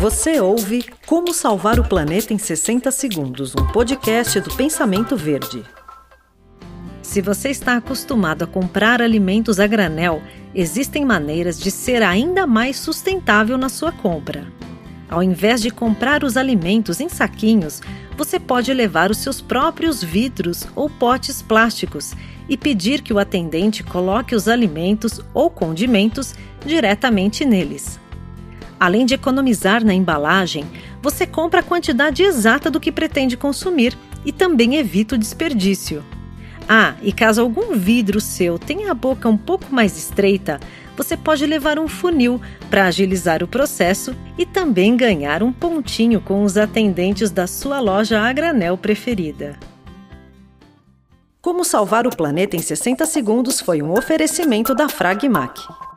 Você ouve Como Salvar o Planeta em 60 Segundos, um podcast do Pensamento Verde. Se você está acostumado a comprar alimentos a granel, existem maneiras de ser ainda mais sustentável na sua compra. Ao invés de comprar os alimentos em saquinhos, você pode levar os seus próprios vidros ou potes plásticos e pedir que o atendente coloque os alimentos ou condimentos diretamente neles. Além de economizar na embalagem, você compra a quantidade exata do que pretende consumir e também evita o desperdício. Ah, e caso algum vidro seu tenha a boca um pouco mais estreita, você pode levar um funil para agilizar o processo e também ganhar um pontinho com os atendentes da sua loja a granel preferida. Como salvar o planeta em 60 segundos foi um oferecimento da Fragmac.